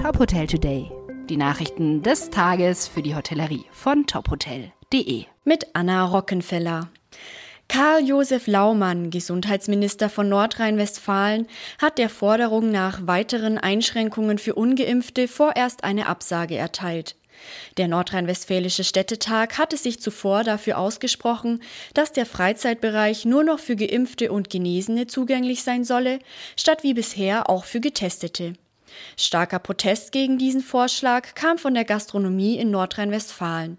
Top Hotel Today. Die Nachrichten des Tages für die Hotellerie von tophotel.de. Mit Anna Rockenfeller. Karl-Josef Laumann, Gesundheitsminister von Nordrhein-Westfalen, hat der Forderung nach weiteren Einschränkungen für ungeimpfte vorerst eine Absage erteilt. Der nordrhein-westfälische Städtetag hatte sich zuvor dafür ausgesprochen, dass der Freizeitbereich nur noch für Geimpfte und Genesene zugänglich sein solle, statt wie bisher auch für Getestete. Starker Protest gegen diesen Vorschlag kam von der Gastronomie in Nordrhein-Westfalen.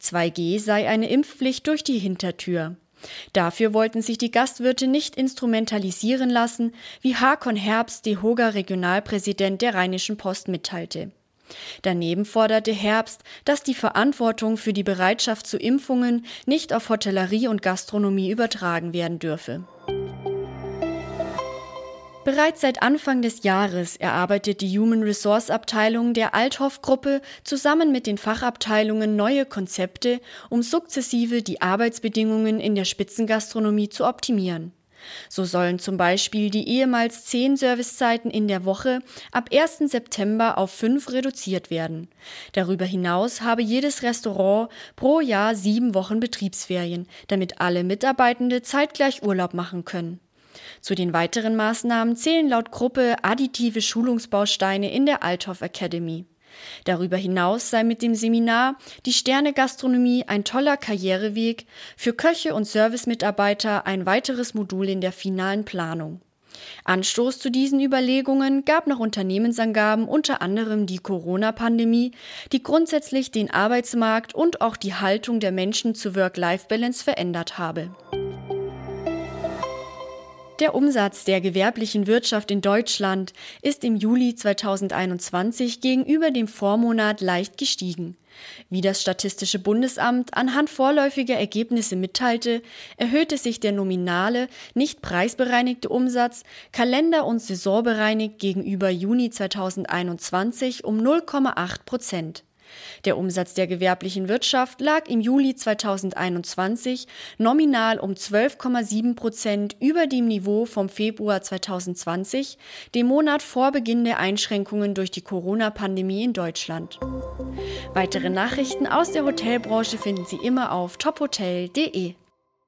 2G sei eine Impfpflicht durch die Hintertür. Dafür wollten sich die Gastwirte nicht instrumentalisieren lassen, wie Hakon Herbst, DEHOGA Regionalpräsident der Rheinischen Post, mitteilte. Daneben forderte Herbst, dass die Verantwortung für die Bereitschaft zu Impfungen nicht auf Hotellerie und Gastronomie übertragen werden dürfe. Bereits seit Anfang des Jahres erarbeitet die Human Resource Abteilung der Althoff-Gruppe zusammen mit den Fachabteilungen neue Konzepte, um sukzessive die Arbeitsbedingungen in der Spitzengastronomie zu optimieren. So sollen zum Beispiel die ehemals zehn Servicezeiten in der Woche ab 1. September auf fünf reduziert werden. Darüber hinaus habe jedes Restaurant pro Jahr sieben Wochen Betriebsferien, damit alle Mitarbeitende zeitgleich Urlaub machen können. Zu den weiteren Maßnahmen zählen laut Gruppe additive Schulungsbausteine in der Althoff Academy. Darüber hinaus sei mit dem Seminar Die Sterne Gastronomie ein toller Karriereweg für Köche und Servicemitarbeiter ein weiteres Modul in der finalen Planung. Anstoß zu diesen Überlegungen gab nach Unternehmensangaben unter anderem die Corona-Pandemie, die grundsätzlich den Arbeitsmarkt und auch die Haltung der Menschen zu Work-Life-Balance verändert habe. Der Umsatz der gewerblichen Wirtschaft in Deutschland ist im Juli 2021 gegenüber dem Vormonat leicht gestiegen. Wie das Statistische Bundesamt anhand vorläufiger Ergebnisse mitteilte, erhöhte sich der nominale, nicht preisbereinigte Umsatz kalender- und saisonbereinigt gegenüber Juni 2021 um 0,8 Prozent. Der Umsatz der gewerblichen Wirtschaft lag im Juli 2021 nominal um 12,7 Prozent über dem Niveau vom Februar 2020, dem Monat vor Beginn der Einschränkungen durch die Corona-Pandemie in Deutschland. Weitere Nachrichten aus der Hotelbranche finden Sie immer auf tophotel.de.